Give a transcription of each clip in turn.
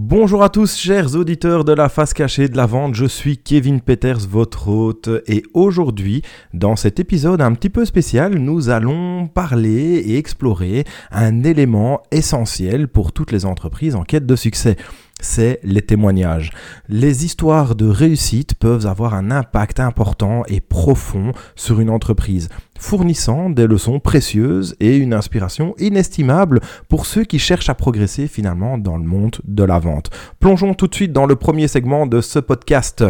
Bonjour à tous, chers auditeurs de la face cachée de la vente, je suis Kevin Peters, votre hôte, et aujourd'hui, dans cet épisode un petit peu spécial, nous allons parler et explorer un élément essentiel pour toutes les entreprises en quête de succès. C'est les témoignages. Les histoires de réussite peuvent avoir un impact important et profond sur une entreprise, fournissant des leçons précieuses et une inspiration inestimable pour ceux qui cherchent à progresser finalement dans le monde de la vente. Plongeons tout de suite dans le premier segment de ce podcast.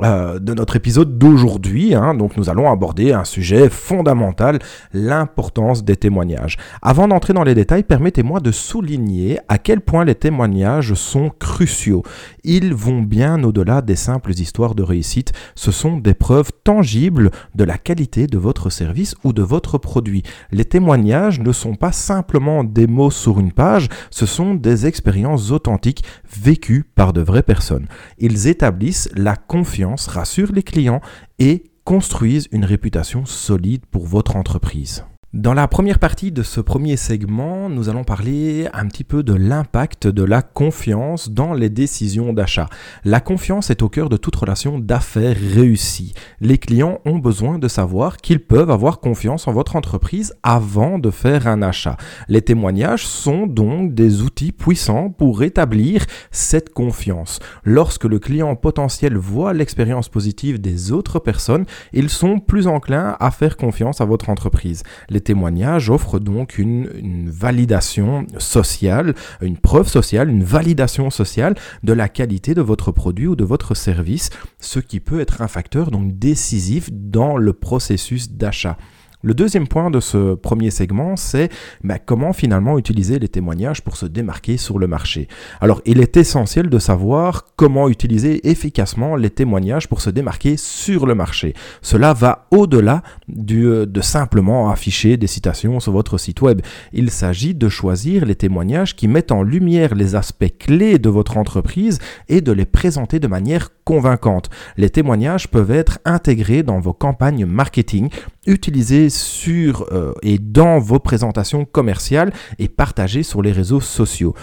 Euh, de notre épisode d'aujourd'hui. Hein. donc nous allons aborder un sujet fondamental, l'importance des témoignages. Avant d'entrer dans les détails, permettez-moi de souligner à quel point les témoignages sont cruciaux. Ils vont bien au-delà des simples histoires de réussite. Ce sont des preuves tangibles de la qualité de votre service ou de votre produit. Les témoignages ne sont pas simplement des mots sur une page, ce sont des expériences authentiques vécues par de vraies personnes. Ils établissent la confiance rassurent les clients et construisent une réputation solide pour votre entreprise. Dans la première partie de ce premier segment, nous allons parler un petit peu de l'impact de la confiance dans les décisions d'achat. La confiance est au cœur de toute relation d'affaires réussie. Les clients ont besoin de savoir qu'ils peuvent avoir confiance en votre entreprise avant de faire un achat. Les témoignages sont donc des outils puissants pour établir cette confiance. Lorsque le client potentiel voit l'expérience positive des autres personnes, ils sont plus enclins à faire confiance à votre entreprise témoignages offrent donc une, validation sociale, une preuve sociale, une validation sociale de la qualité de votre produit ou de votre service, ce qui peut être un facteur donc décisif dans le processus d'achat. Le deuxième point de ce premier segment, c'est bah, comment finalement utiliser les témoignages pour se démarquer sur le marché. Alors, il est essentiel de savoir comment utiliser efficacement les témoignages pour se démarquer sur le marché. Cela va au-delà euh, de simplement afficher des citations sur votre site web. Il s'agit de choisir les témoignages qui mettent en lumière les aspects clés de votre entreprise et de les présenter de manière convaincante. Les témoignages peuvent être intégrés dans vos campagnes marketing, utilisés sur euh, et dans vos présentations commerciales et partagés sur les réseaux sociaux.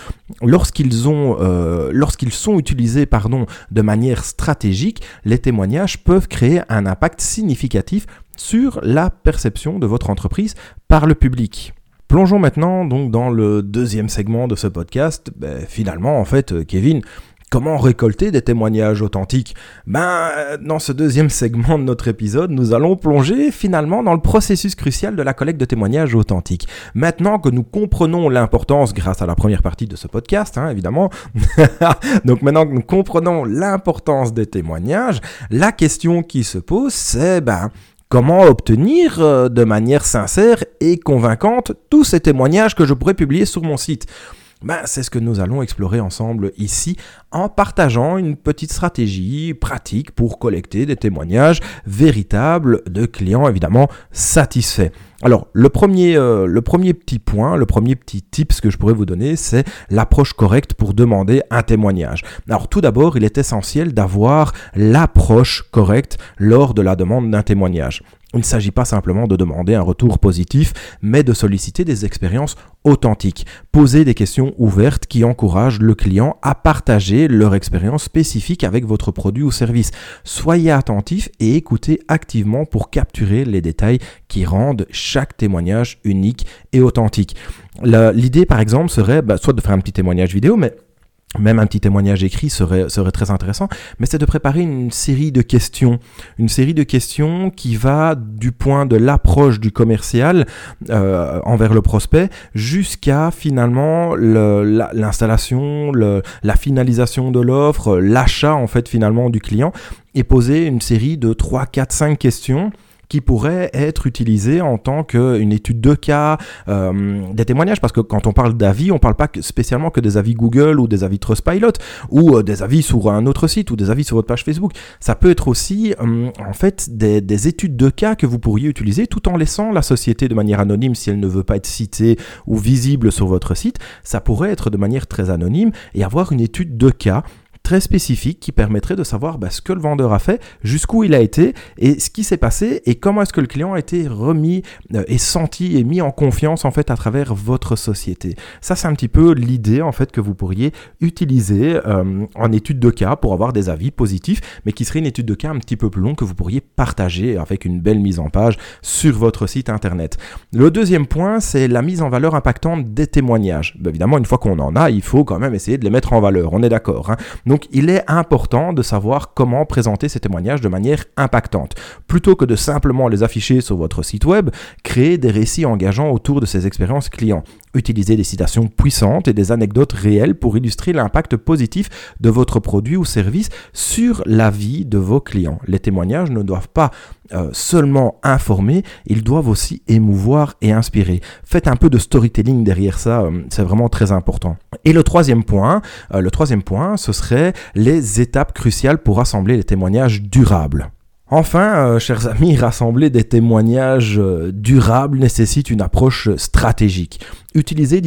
Lorsqu'ils euh, sont utilisés de manière stratégique, les témoignages peuvent créer un impact significatif sur la perception de votre entreprise par le public. Plongeons maintenant donc dans le deuxième segment de ce podcast. Ben, finalement, en fait, Kevin, Comment récolter des témoignages authentiques Ben, dans ce deuxième segment de notre épisode, nous allons plonger finalement dans le processus crucial de la collecte de témoignages authentiques. Maintenant que nous comprenons l'importance, grâce à la première partie de ce podcast, hein, évidemment, donc maintenant que nous comprenons l'importance des témoignages, la question qui se pose, c'est ben, Comment obtenir euh, de manière sincère et convaincante tous ces témoignages que je pourrais publier sur mon site? Ben, c'est ce que nous allons explorer ensemble ici en partageant une petite stratégie pratique pour collecter des témoignages véritables de clients évidemment satisfaits. Alors le premier, euh, le premier petit point, le premier petit tips que je pourrais vous donner, c'est l'approche correcte pour demander un témoignage. Alors tout d'abord, il est essentiel d'avoir l'approche correcte lors de la demande d'un témoignage. Il ne s'agit pas simplement de demander un retour positif, mais de solliciter des expériences authentiques. Poser des questions ouvertes qui encouragent le client à partager leur expérience spécifique avec votre produit ou service. Soyez attentif et écoutez activement pour capturer les détails qui rendent chaque témoignage unique et authentique. L'idée, par exemple, serait bah, soit de faire un petit témoignage vidéo, mais même un petit témoignage écrit serait, serait très intéressant, mais c'est de préparer une série de questions, une série de questions qui va du point de l'approche du commercial euh, envers le prospect jusqu'à finalement l'installation, la finalisation de l'offre, l'achat en fait finalement du client, et poser une série de 3, 4, 5 questions qui pourraient être utilisés en tant qu'une étude de cas, euh, des témoignages, parce que quand on parle d'avis, on parle pas spécialement que des avis Google ou des avis Trustpilot ou euh, des avis sur un autre site ou des avis sur votre page Facebook. Ça peut être aussi euh, en fait des études de cas que vous pourriez utiliser tout en laissant la société de manière anonyme si elle ne veut pas être citée ou visible sur votre site. Ça pourrait être de manière très anonyme et avoir une étude de cas très spécifique qui permettrait de savoir bah, ce que le vendeur a fait, jusqu'où il a été et ce qui s'est passé et comment est-ce que le client a été remis euh, et senti et mis en confiance en fait à travers votre société. Ça c'est un petit peu l'idée en fait que vous pourriez utiliser euh, en étude de cas pour avoir des avis positifs, mais qui serait une étude de cas un petit peu plus longue que vous pourriez partager avec une belle mise en page sur votre site internet. Le deuxième point c'est la mise en valeur impactante des témoignages. Bah, évidemment une fois qu'on en a, il faut quand même essayer de les mettre en valeur. On est d'accord. Hein Donc donc il est important de savoir comment présenter ces témoignages de manière impactante. Plutôt que de simplement les afficher sur votre site web, créez des récits engageants autour de ces expériences clients. Utilisez des citations puissantes et des anecdotes réelles pour illustrer l'impact positif de votre produit ou service sur la vie de vos clients. Les témoignages ne doivent pas euh, seulement informer, ils doivent aussi émouvoir et inspirer. Faites un peu de storytelling derrière ça, euh, c'est vraiment très important. Et le troisième point, euh, le troisième point, ce serait les étapes cruciales pour rassembler les témoignages durables. Enfin, euh, chers amis, rassembler des témoignages euh, durables nécessite une approche stratégique. Utiliser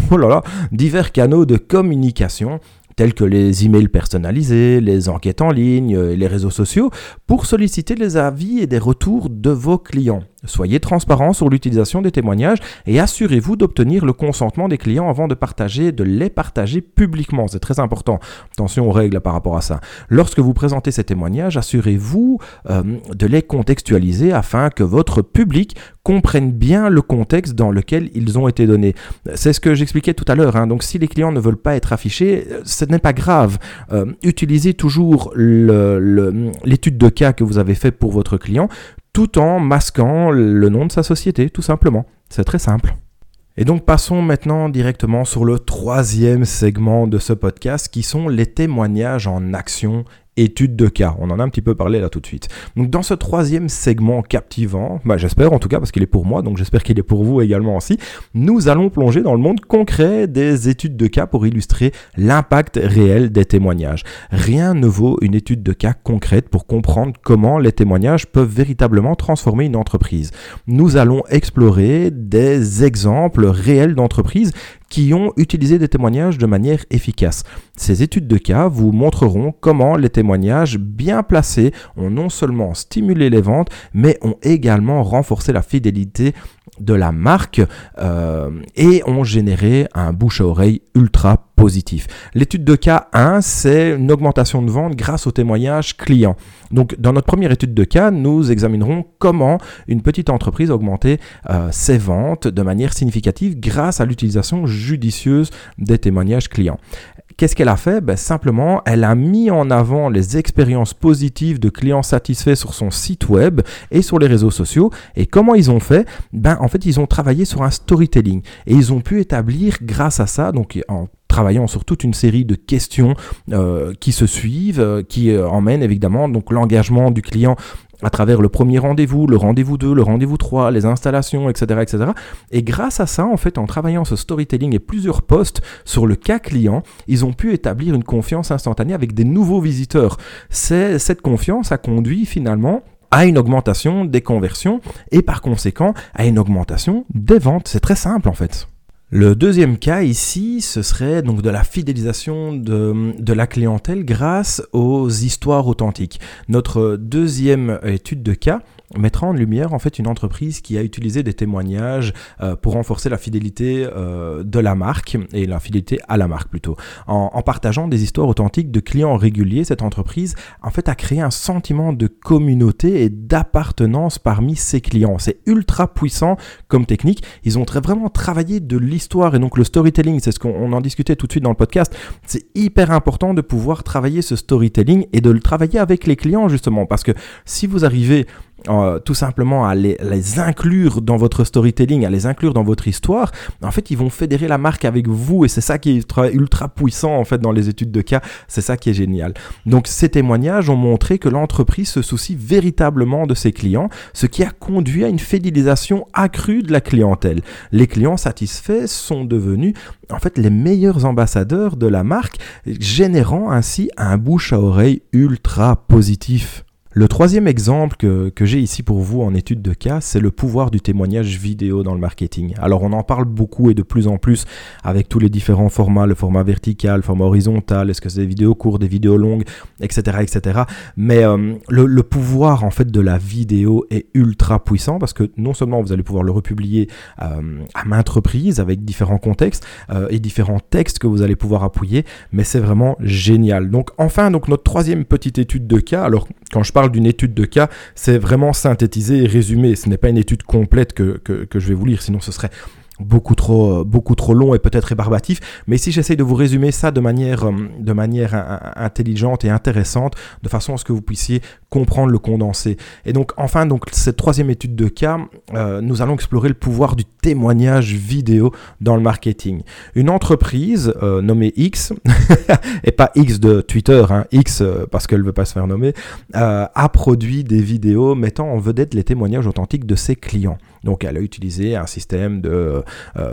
oh divers canaux de communication tels que les emails personnalisés, les enquêtes en ligne, et les réseaux sociaux, pour solliciter les avis et des retours de vos clients. Soyez transparent sur l'utilisation des témoignages et assurez-vous d'obtenir le consentement des clients avant de partager, de les partager publiquement. C'est très important. Attention aux règles par rapport à ça. Lorsque vous présentez ces témoignages, assurez-vous euh, de les contextualiser afin que votre public comprenne bien le contexte dans lequel ils ont été donnés. C'est ce que j'expliquais tout à l'heure. Hein. Donc si les clients ne veulent pas être affichés, ce n'est pas grave. Euh, utilisez toujours l'étude de cas que vous avez fait pour votre client tout en masquant le nom de sa société, tout simplement. C'est très simple. Et donc passons maintenant directement sur le troisième segment de ce podcast qui sont les témoignages en action étude de cas. On en a un petit peu parlé là tout de suite. Donc dans ce troisième segment captivant, bah, j'espère en tout cas parce qu'il est pour moi, donc j'espère qu'il est pour vous également aussi, nous allons plonger dans le monde concret des études de cas pour illustrer l'impact réel des témoignages. Rien ne vaut une étude de cas concrète pour comprendre comment les témoignages peuvent véritablement transformer une entreprise. Nous allons explorer des exemples réels d'entreprises qui ont utilisé des témoignages de manière efficace. Ces études de cas vous montreront comment les témoignages bien placés ont non seulement stimulé les ventes, mais ont également renforcé la fidélité de la marque euh, et ont généré un bouche à oreille ultra positif. L'étude de cas 1, c'est une augmentation de vente grâce aux témoignages clients. Donc dans notre première étude de cas, nous examinerons comment une petite entreprise a augmenté euh, ses ventes de manière significative grâce à l'utilisation judicieuse des témoignages clients. Qu'est-ce qu'elle a fait? Ben, Simplement, elle a mis en avant les expériences positives de clients satisfaits sur son site web et sur les réseaux sociaux. Et comment ils ont fait? Ben, En fait, ils ont travaillé sur un storytelling. Et ils ont pu établir grâce à ça, donc en travaillant sur toute une série de questions euh, qui se suivent, euh, qui euh, emmènent évidemment donc l'engagement du client à travers le premier rendez-vous, le rendez-vous 2, le rendez-vous 3, les installations, etc., etc. Et grâce à ça, en fait, en travaillant ce storytelling et plusieurs posts sur le cas client, ils ont pu établir une confiance instantanée avec des nouveaux visiteurs. C'est, cette confiance a conduit finalement à une augmentation des conversions et par conséquent à une augmentation des ventes. C'est très simple en fait. Le deuxième cas ici, ce serait donc de la fidélisation de, la clientèle grâce aux histoires authentiques. Notre deuxième étude de cas mettra en lumière en fait une entreprise qui a utilisé des témoignages euh, pour renforcer la fidélité euh, de la marque et la fidélité à la marque plutôt. En, en, partageant des histoires authentiques de clients réguliers, cette entreprise en fait a créé un sentiment de communauté et d'appartenance parmi ses clients. C'est ultra puissant comme technique. Ils ont très, vraiment travaillé de l'histoire et donc le storytelling, c'est ce qu'on en discutait tout de suite dans le podcast. C'est hyper important de pouvoir travailler ce storytelling et de le travailler avec les clients justement parce que si vous arrivez euh, tout simplement à les, inclure dans votre storytelling, à les inclure dans votre histoire, en fait, ils vont fédérer la marque avec vous et c'est ça qui est ultra, ultra, puissant en fait dans les études de cas. C'est ça qui est génial. Donc, ces témoignages ont montré que l'entreprise se soucie véritablement de ses clients, ce qui a conduit à une fidélisation accrue de la clientèle. Les clients satisfaits sont devenus en fait les meilleurs ambassadeurs de la marque, générant ainsi un bouche à oreille ultra positif. Le troisième exemple que, j'ai ici pour vous en étude de cas, c'est le pouvoir du témoignage vidéo dans le marketing. Alors on en parle beaucoup et de plus en plus avec tous les différents formats, le format vertical, le format horizontal, est-ce que c'est des vidéos courtes, des vidéos longues, etc. etc. Mais euh, le, pouvoir en fait de la vidéo est ultra puissant parce que non seulement vous allez pouvoir le republier euh, à maintes reprises avec différents contextes euh, et différents textes que vous allez pouvoir appuyer, mais c'est vraiment génial. Donc enfin, donc notre troisième petite étude de cas, alors quand je parle d'une étude de cas, c'est vraiment synthétisé et résumé. Ce n'est pas une étude complète que, que je vais vous lire, sinon ce serait beaucoup trop, euh, beaucoup trop long et peut-être rébarbatif. Mais si j'essaye de vous résumer ça de manière, euh, de manière intelligente et intéressante, de façon à ce que vous puissiez comprendre le condensé. Et donc, enfin, donc cette troisième étude de cas, euh, nous allons explorer le pouvoir du témoignage vidéo dans le marketing. Une entreprise nommée X, et pas X de Twitter, hein, X parce qu'elle ne veut pas se faire nommer, a produit des vidéos mettant en vedette les témoignages authentiques de ses clients. Donc elle a utilisé un système de,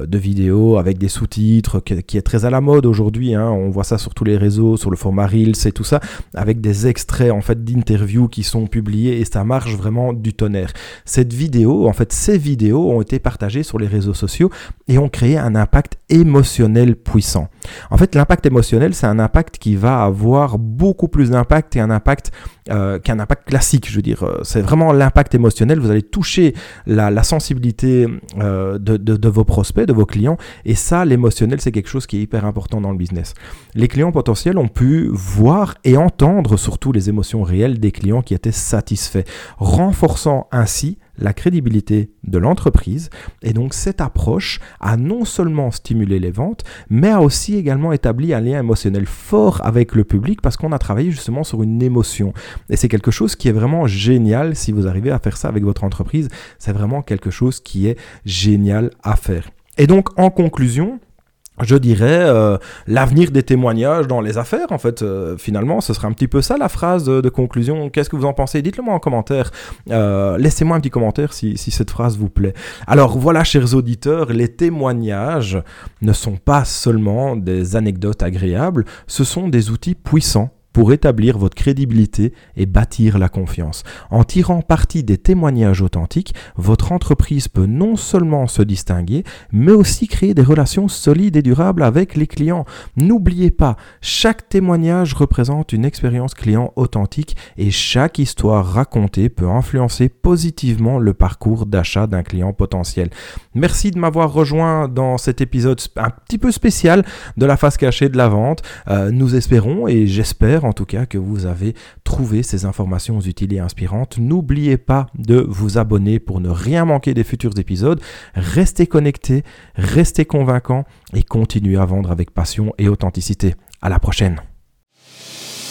de vidéos avec des sous-titres qui, est très à la mode aujourd'hui. Hein. On voit ça sur tous les réseaux, sur le format Reels et tout ça, avec des extraits en fait d'interviews qui sont publiés et ça marche vraiment du tonnerre. Cette vidéo, en fait ces vidéos ont été partagées sur les réseaux sociaux et ont créé un impact émotionnel puissant. En fait l'impact émotionnel c'est un impact qui va avoir beaucoup plus d'impact et un impact euh, qu'un impact classique. Je veux dire, euh, c'est vraiment l'impact émotionnel. Vous allez toucher la, sensibilité euh, de, de, vos prospects, de vos clients. Et ça, l'émotionnel, c'est quelque chose qui est hyper important dans le business. Les clients potentiels ont pu voir et entendre surtout les émotions réelles des clients qui étaient satisfaits, renforçant ainsi la crédibilité de l'entreprise. Et donc cette approche a non seulement stimulé les ventes, mais a aussi également établi un lien émotionnel fort avec le public parce qu'on a travaillé justement sur une émotion. Et c'est quelque chose qui est vraiment génial si vous arrivez à faire ça avec votre entreprise. C'est vraiment quelque chose qui est génial à faire. Et donc en conclusion, je dirais, euh, l'avenir des témoignages dans les affaires. En fait, euh, finalement, ce serait un petit peu ça la phrase de, conclusion. Qu'est-ce que vous en pensez? Dites-le moi en commentaire. Euh, laissez-moi un petit commentaire si, si, cette phrase vous plaît. Alors voilà, chers auditeurs, les témoignages ne sont pas seulement des anecdotes agréables, ce sont des outils puissants pour établir votre crédibilité et bâtir la confiance. En tirant parti des témoignages authentiques, votre entreprise peut non seulement se distinguer, mais aussi créer des relations solides et durables avec les clients. N'oubliez pas, chaque témoignage représente une expérience client authentique et chaque histoire racontée peut influencer positivement le parcours d'achat d'un client potentiel. Merci de m'avoir rejoint dans cet épisode un petit peu spécial de la face cachée de la vente. Euh, nous espérons et j'espère en tout cas que vous avez trouvé ces informations utiles et inspirantes. N'oubliez pas de vous abonner pour ne rien manquer des futurs épisodes. Restez connectés, restez convaincants et continuez à vendre avec passion et authenticité. À la prochaine.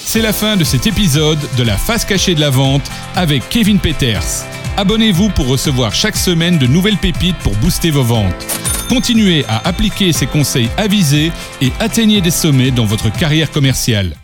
C'est la fin de cet épisode de la face cachée de la vente avec Kevin Peters. Abonnez-vous pour recevoir chaque semaine de nouvelles pépites pour booster vos ventes. Continuez à appliquer ces conseils avisés et atteignez des sommets dans votre carrière commerciale.